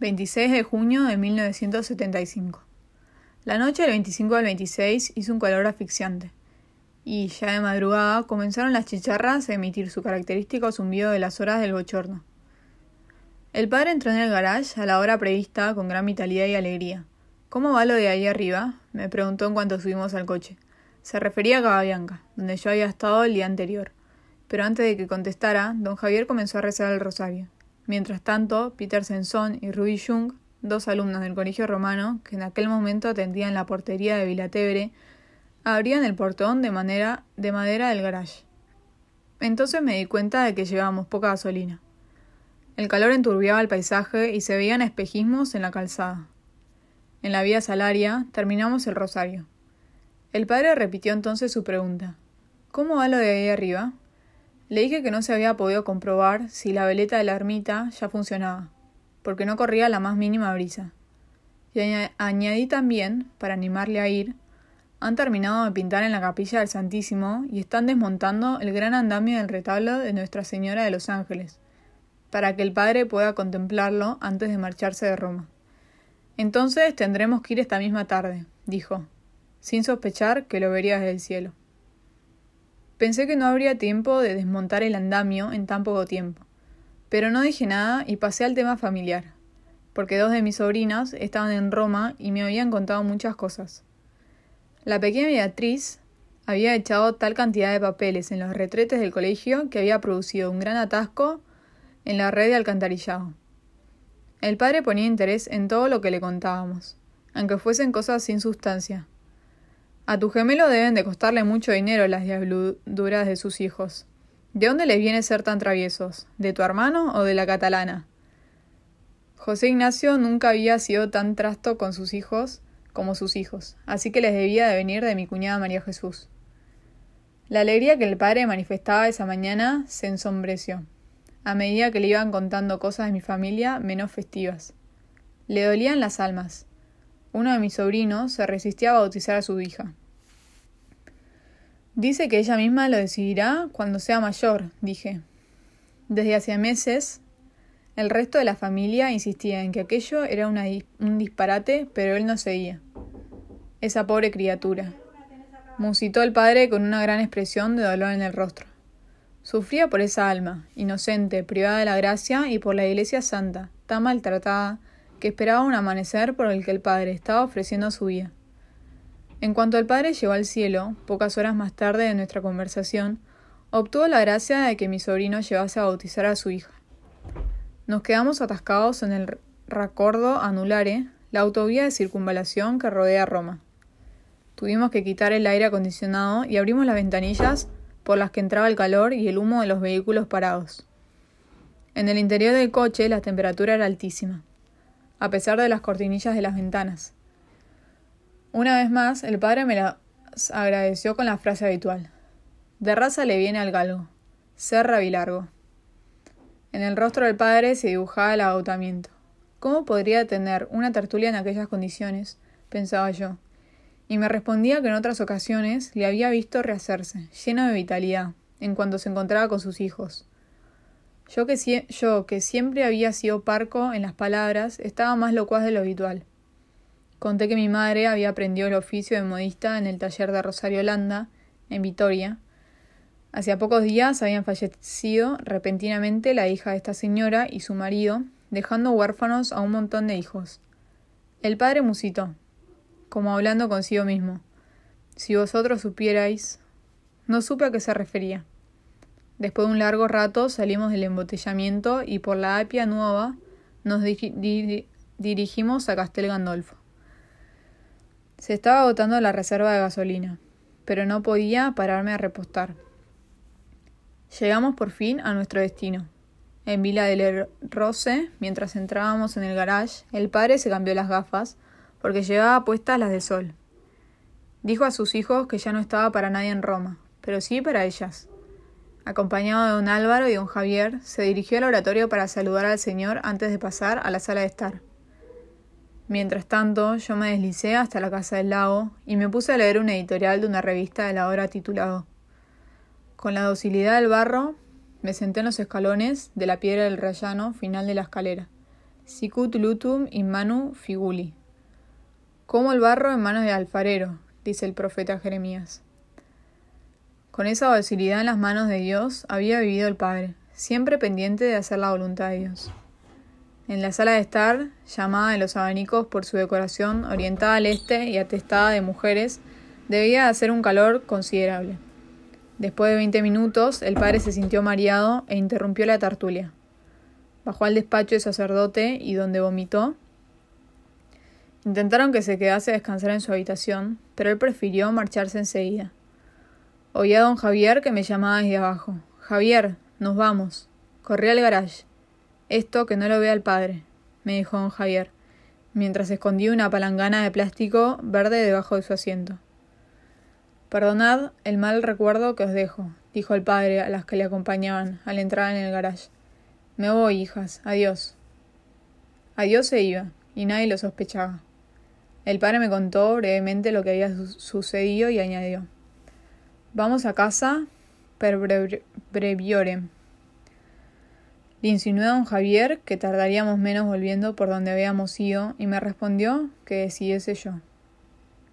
26 de junio de 1975. La noche del 25 al 26 hizo un calor asfixiante, y ya de madrugada comenzaron las chicharras a emitir su característico zumbido de las horas del bochorno. El padre entró en el garage a la hora prevista con gran vitalidad y alegría. ¿Cómo va lo de ahí arriba? me preguntó en cuanto subimos al coche. Se refería a Cababianca, donde yo había estado el día anterior. Pero antes de que contestara, don Javier comenzó a rezar el rosario. Mientras tanto, Peter Senson y Ruby Jung, dos alumnos del colegio romano, que en aquel momento atendían la portería de Vilatebre, abrían el portón de, manera, de madera del garage. Entonces me di cuenta de que llevábamos poca gasolina. El calor enturbiaba el paisaje y se veían espejismos en la calzada. En la vía salaria terminamos el rosario. El padre repitió entonces su pregunta. ¿Cómo va lo de ahí arriba? Le dije que no se había podido comprobar si la veleta de la ermita ya funcionaba, porque no corría la más mínima brisa. Y añadí también, para animarle a ir, han terminado de pintar en la capilla del Santísimo y están desmontando el gran andamio del retablo de Nuestra Señora de los Ángeles, para que el padre pueda contemplarlo antes de marcharse de Roma. Entonces tendremos que ir esta misma tarde, dijo, sin sospechar que lo vería desde el cielo. Pensé que no habría tiempo de desmontar el andamio en tan poco tiempo, pero no dije nada y pasé al tema familiar, porque dos de mis sobrinas estaban en Roma y me habían contado muchas cosas. La pequeña Beatriz había echado tal cantidad de papeles en los retretes del colegio que había producido un gran atasco en la red de alcantarillado. El padre ponía interés en todo lo que le contábamos, aunque fuesen cosas sin sustancia, a tu gemelo deben de costarle mucho dinero las diabluduras de sus hijos. ¿De dónde les viene ser tan traviesos? ¿De tu hermano o de la catalana? José Ignacio nunca había sido tan trasto con sus hijos como sus hijos, así que les debía de venir de mi cuñada María Jesús. La alegría que el padre manifestaba esa mañana se ensombreció, a medida que le iban contando cosas de mi familia menos festivas. Le dolían las almas. Uno de mis sobrinos se resistía a bautizar a su hija. Dice que ella misma lo decidirá cuando sea mayor, dije. Desde hacía meses, el resto de la familia insistía en que aquello era un disparate, pero él no seguía. Esa pobre criatura. Musitó el padre con una gran expresión de dolor en el rostro. Sufría por esa alma, inocente, privada de la gracia, y por la Iglesia Santa, tan maltratada, que esperaba un amanecer por el que el padre estaba ofreciendo su vida. En cuanto el padre llegó al cielo, pocas horas más tarde de nuestra conversación, obtuvo la gracia de que mi sobrino llevase a bautizar a su hija. Nos quedamos atascados en el racordo anulare, la autovía de circunvalación que rodea Roma. Tuvimos que quitar el aire acondicionado y abrimos las ventanillas por las que entraba el calor y el humo de los vehículos parados. En el interior del coche la temperatura era altísima, a pesar de las cortinillas de las ventanas. Una vez más, el padre me las agradeció con la frase habitual. De raza le viene al galgo. Ser rabilargo. En el rostro del padre se dibujaba el agotamiento. ¿Cómo podría tener una tertulia en aquellas condiciones? pensaba yo. Y me respondía que en otras ocasiones le había visto rehacerse, lleno de vitalidad, en cuanto se encontraba con sus hijos. Yo que, yo, que siempre había sido parco en las palabras, estaba más locuaz de lo habitual. Conté que mi madre había aprendido el oficio de modista en el taller de Rosario Holanda, en Vitoria. Hacía pocos días habían fallecido repentinamente la hija de esta señora y su marido, dejando huérfanos a un montón de hijos. El padre musitó, como hablando consigo mismo. Si vosotros supierais. No supe a qué se refería. Después de un largo rato salimos del embotellamiento y por la Apia Nueva nos dirigimos a Castel Gandolfo. Se estaba agotando la reserva de gasolina, pero no podía pararme a repostar. Llegamos por fin a nuestro destino. En Vila del Rose, mientras entrábamos en el garage, el padre se cambió las gafas porque llevaba puestas las de sol. Dijo a sus hijos que ya no estaba para nadie en Roma, pero sí para ellas. Acompañado de don Álvaro y don Javier, se dirigió al oratorio para saludar al señor antes de pasar a la sala de estar. Mientras tanto, yo me deslicé hasta la casa del lago y me puse a leer un editorial de una revista de la hora titulado Con la docilidad del barro, me senté en los escalones de la piedra del rayano final de la escalera, Sicut lutum in manu figuli. Como el barro en manos del alfarero, dice el profeta Jeremías. Con esa docilidad en las manos de Dios había vivido el Padre, siempre pendiente de hacer la voluntad de Dios. En la sala de estar, llamada de los abanicos por su decoración orientada al este y atestada de mujeres, debía hacer un calor considerable. Después de veinte minutos, el padre se sintió mareado e interrumpió la tertulia. Bajó al despacho del sacerdote y donde vomitó. Intentaron que se quedase a descansar en su habitación, pero él prefirió marcharse enseguida. Oí a don Javier que me llamaba desde abajo. Javier, nos vamos. Corrí al garage. Esto que no lo vea el padre, me dijo don Javier, mientras escondía una palangana de plástico verde debajo de su asiento. Perdonad el mal recuerdo que os dejo, dijo el padre a las que le acompañaban al entrar en el garage. Me voy, hijas. Adiós. Adiós se iba, y nadie lo sospechaba. El padre me contó brevemente lo que había sucedido y añadió. Vamos a casa per breviorem. Le insinué a don Javier que tardaríamos menos volviendo por donde habíamos ido y me respondió que decidiese yo.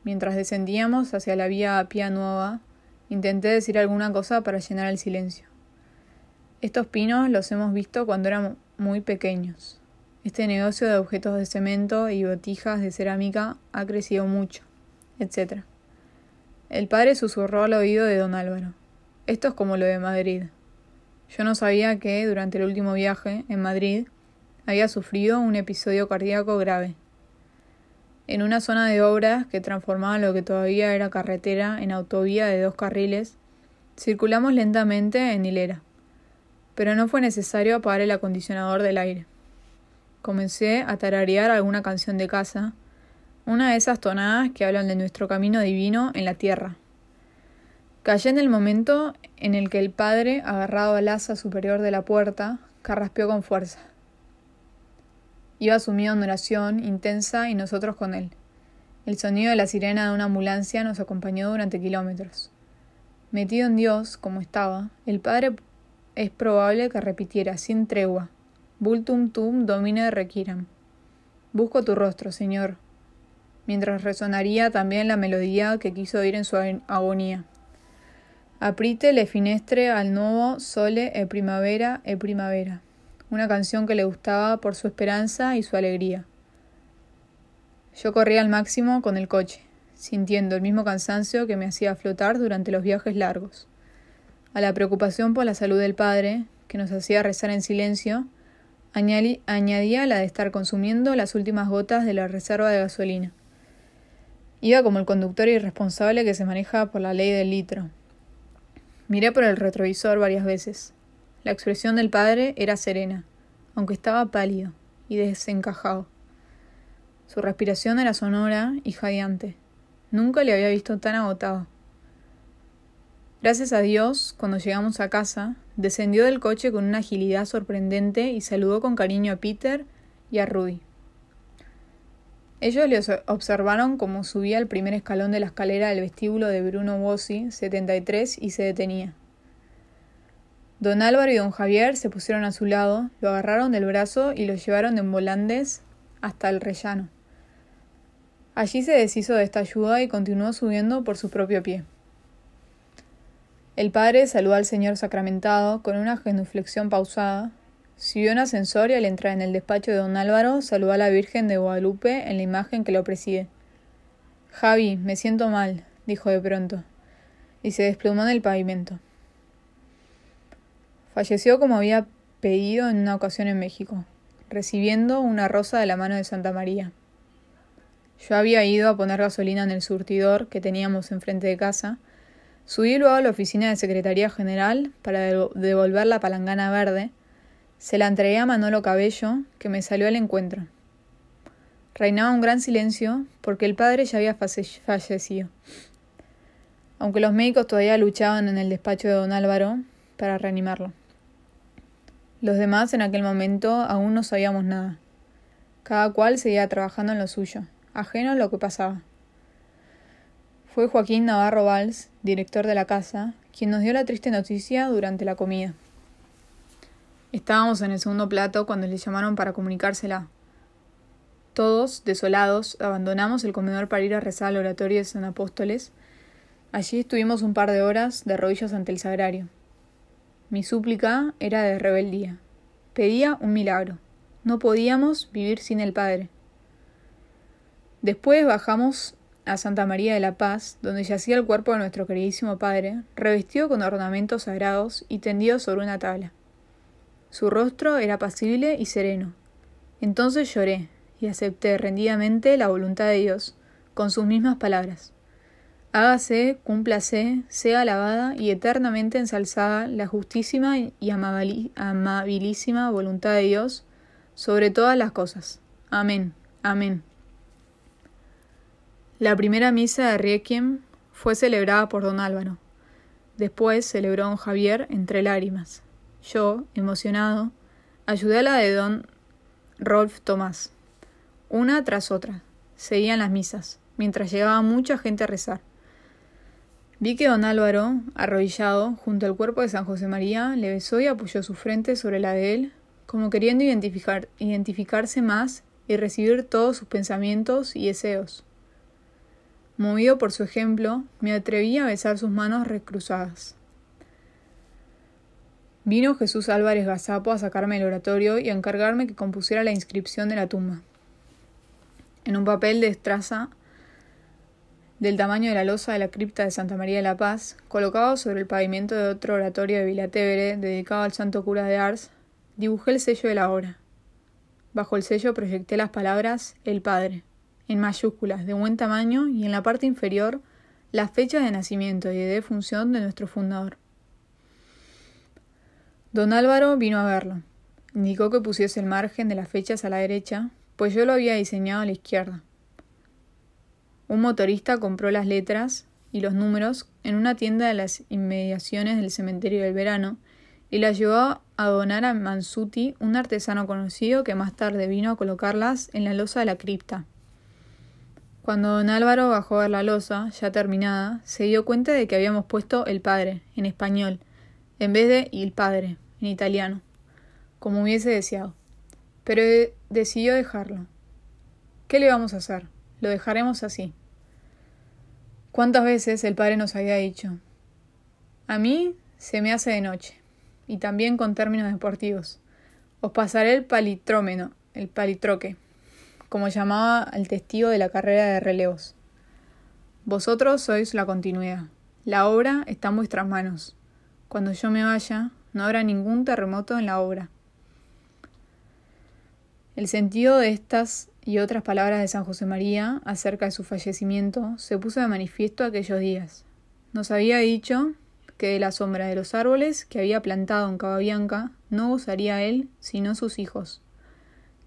Mientras descendíamos hacia la vía Pía Nueva, intenté decir alguna cosa para llenar el silencio. Estos pinos los hemos visto cuando éramos muy pequeños. Este negocio de objetos de cemento y botijas de cerámica ha crecido mucho, etc. El padre susurró al oído de don Álvaro. Esto es como lo de Madrid. Yo no sabía que, durante el último viaje, en Madrid, había sufrido un episodio cardíaco grave en una zona de obras que transformaba lo que todavía era carretera en autovía de dos carriles, circulamos lentamente en hilera, pero no fue necesario apagar el acondicionador del aire. Comencé a tararear alguna canción de casa, una de esas tonadas que hablan de nuestro camino divino en la tierra. Callé en el momento en el que el padre, agarrado al asa superior de la puerta, carraspeó con fuerza. Iba sumido en oración intensa y nosotros con él. El sonido de la sirena de una ambulancia nos acompañó durante kilómetros. Metido en Dios, como estaba, el padre es probable que repitiera sin tregua: Vultum tum domine requiram. Busco tu rostro, Señor, mientras resonaría también la melodía que quiso oír en su agonía. Aprite le finestre al nuevo sole e primavera e primavera una canción que le gustaba por su esperanza y su alegría. Yo corría al máximo con el coche, sintiendo el mismo cansancio que me hacía flotar durante los viajes largos. A la preocupación por la salud del padre, que nos hacía rezar en silencio, añadía la de estar consumiendo las últimas gotas de la reserva de gasolina. Iba como el conductor irresponsable que se maneja por la ley del litro. Miré por el retrovisor varias veces. La expresión del padre era serena, aunque estaba pálido y desencajado. Su respiración era sonora y jadeante. Nunca le había visto tan agotado. Gracias a Dios, cuando llegamos a casa, descendió del coche con una agilidad sorprendente y saludó con cariño a Peter y a Rudy. Ellos le observaron cómo subía el primer escalón de la escalera del vestíbulo de Bruno Bossi, 73, y se detenía. Don Álvaro y don Javier se pusieron a su lado, lo agarraron del brazo y lo llevaron en volandes hasta el rellano. Allí se deshizo de esta ayuda y continuó subiendo por su propio pie. El padre saludó al señor sacramentado con una genuflexión pausada, subió un ascensor y al entrar en el despacho de don Álvaro saludó a la Virgen de Guadalupe en la imagen que lo preside. Javi, me siento mal, dijo de pronto, y se desplumó en el pavimento. Falleció como había pedido en una ocasión en México, recibiendo una rosa de la mano de Santa María. Yo había ido a poner gasolina en el surtidor que teníamos enfrente de casa. Subí luego a la oficina de Secretaría General para devolver la palangana verde. Se la entregué a Manolo Cabello, que me salió al encuentro. Reinaba un gran silencio porque el padre ya había fallecido. Aunque los médicos todavía luchaban en el despacho de don Álvaro para reanimarlo. Los demás en aquel momento aún no sabíamos nada. Cada cual seguía trabajando en lo suyo, ajeno a lo que pasaba. Fue Joaquín Navarro Valls, director de la casa, quien nos dio la triste noticia durante la comida. Estábamos en el segundo plato cuando le llamaron para comunicársela. Todos, desolados, abandonamos el comedor para ir a rezar al oratorio de San Apóstoles. Allí estuvimos un par de horas de rodillas ante el sagrario. Mi súplica era de rebeldía. Pedía un milagro. No podíamos vivir sin el Padre. Después bajamos a Santa María de la Paz, donde yacía el cuerpo de nuestro queridísimo Padre, revestido con ornamentos sagrados y tendido sobre una tabla. Su rostro era pasible y sereno. Entonces lloré y acepté rendidamente la voluntad de Dios, con sus mismas palabras. Hágase, cúmplase, sea alabada y eternamente ensalzada la justísima y amabilísima voluntad de Dios sobre todas las cosas. Amén. Amén. La primera misa de Requiem fue celebrada por don Álvaro. Después celebró don Javier entre lágrimas. Yo, emocionado, ayudé a la de don Rolf Tomás. Una tras otra. Seguían las misas, mientras llegaba mucha gente a rezar. Vi que don Álvaro, arrodillado junto al cuerpo de San José María, le besó y apoyó su frente sobre la de él, como queriendo identificar, identificarse más y recibir todos sus pensamientos y deseos. Movido por su ejemplo, me atreví a besar sus manos recruzadas. Vino Jesús Álvarez Gazapo a sacarme el oratorio y a encargarme que compusiera la inscripción de la tumba. En un papel de estraza del tamaño de la losa de la cripta de Santa María de la Paz, colocado sobre el pavimento de otro oratorio de Vilatevere dedicado al santo cura de Ars, dibujé el sello de la obra. Bajo el sello proyecté las palabras El Padre en mayúsculas de buen tamaño y en la parte inferior la fecha de nacimiento y de defunción de nuestro fundador. Don Álvaro vino a verlo. Indicó que pusiese el margen de las fechas a la derecha, pues yo lo había diseñado a la izquierda. Un motorista compró las letras y los números en una tienda de las inmediaciones del cementerio del verano y las llevó a donar a Mansuti, un artesano conocido que más tarde vino a colocarlas en la losa de la cripta. Cuando don Álvaro bajó a ver la losa, ya terminada, se dio cuenta de que habíamos puesto el padre, en español, en vez de il padre, en italiano, como hubiese deseado. Pero decidió dejarlo. ¿Qué le vamos a hacer? Lo dejaremos así. ¿Cuántas veces el padre nos había dicho? A mí se me hace de noche, y también con términos deportivos. Os pasaré el palitrómeno, el palitroque como llamaba al testigo de la carrera de relevos. Vosotros sois la continuidad. La obra está en vuestras manos. Cuando yo me vaya, no habrá ningún terremoto en la obra. El sentido de estas y otras palabras de San José María acerca de su fallecimiento se puso de manifiesto aquellos días. Nos había dicho que de la sombra de los árboles que había plantado en Cababianca no gozaría él, sino sus hijos.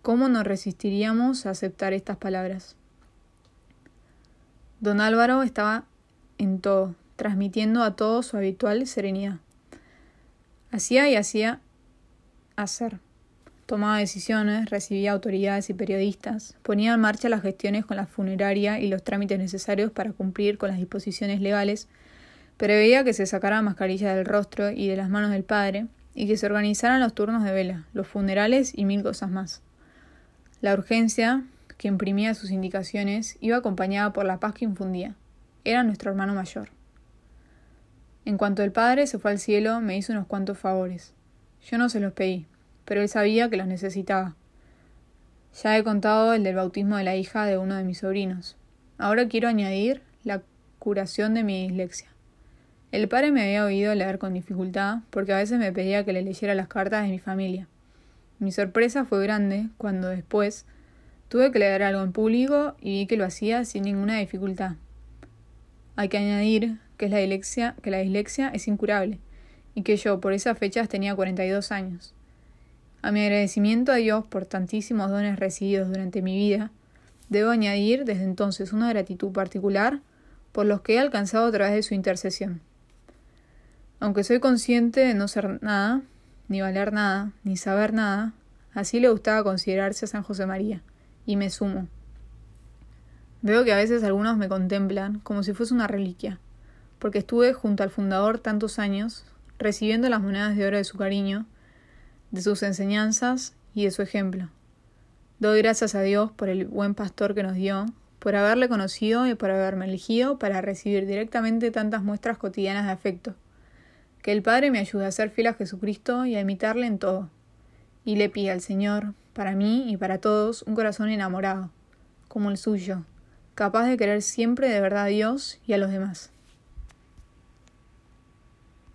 ¿Cómo nos resistiríamos a aceptar estas palabras? Don Álvaro estaba en todo, transmitiendo a todos su habitual serenidad. Hacía y hacía hacer. Tomaba decisiones, recibía autoridades y periodistas, ponía en marcha las gestiones con la funeraria y los trámites necesarios para cumplir con las disposiciones legales, preveía que se sacara mascarilla del rostro y de las manos del padre, y que se organizaran los turnos de vela, los funerales y mil cosas más. La urgencia que imprimía sus indicaciones iba acompañada por la paz que infundía. Era nuestro hermano mayor. En cuanto el padre se fue al cielo, me hizo unos cuantos favores. Yo no se los pedí, pero él sabía que los necesitaba. Ya he contado el del bautismo de la hija de uno de mis sobrinos. Ahora quiero añadir la curación de mi dislexia. El padre me había oído leer con dificultad porque a veces me pedía que le leyera las cartas de mi familia. Mi sorpresa fue grande cuando después tuve que leer algo en público y vi que lo hacía sin ninguna dificultad. Hay que añadir que, es la que la dislexia es incurable y que yo por esas fechas tenía 42 años. A mi agradecimiento a Dios por tantísimos dones recibidos durante mi vida, debo añadir desde entonces una gratitud particular por los que he alcanzado a través de su intercesión. Aunque soy consciente de no ser nada, ni valer nada, ni saber nada, así le gustaba considerarse a San José María, y me sumo. Veo que a veces algunos me contemplan como si fuese una reliquia, porque estuve junto al fundador tantos años, recibiendo las monedas de oro de su cariño, de sus enseñanzas y de su ejemplo. Doy gracias a Dios por el buen pastor que nos dio, por haberle conocido y por haberme elegido para recibir directamente tantas muestras cotidianas de afecto. Que el Padre me ayude a ser fiel a Jesucristo y a imitarle en todo. Y le pida al Señor, para mí y para todos, un corazón enamorado, como el suyo, capaz de querer siempre de verdad a Dios y a los demás.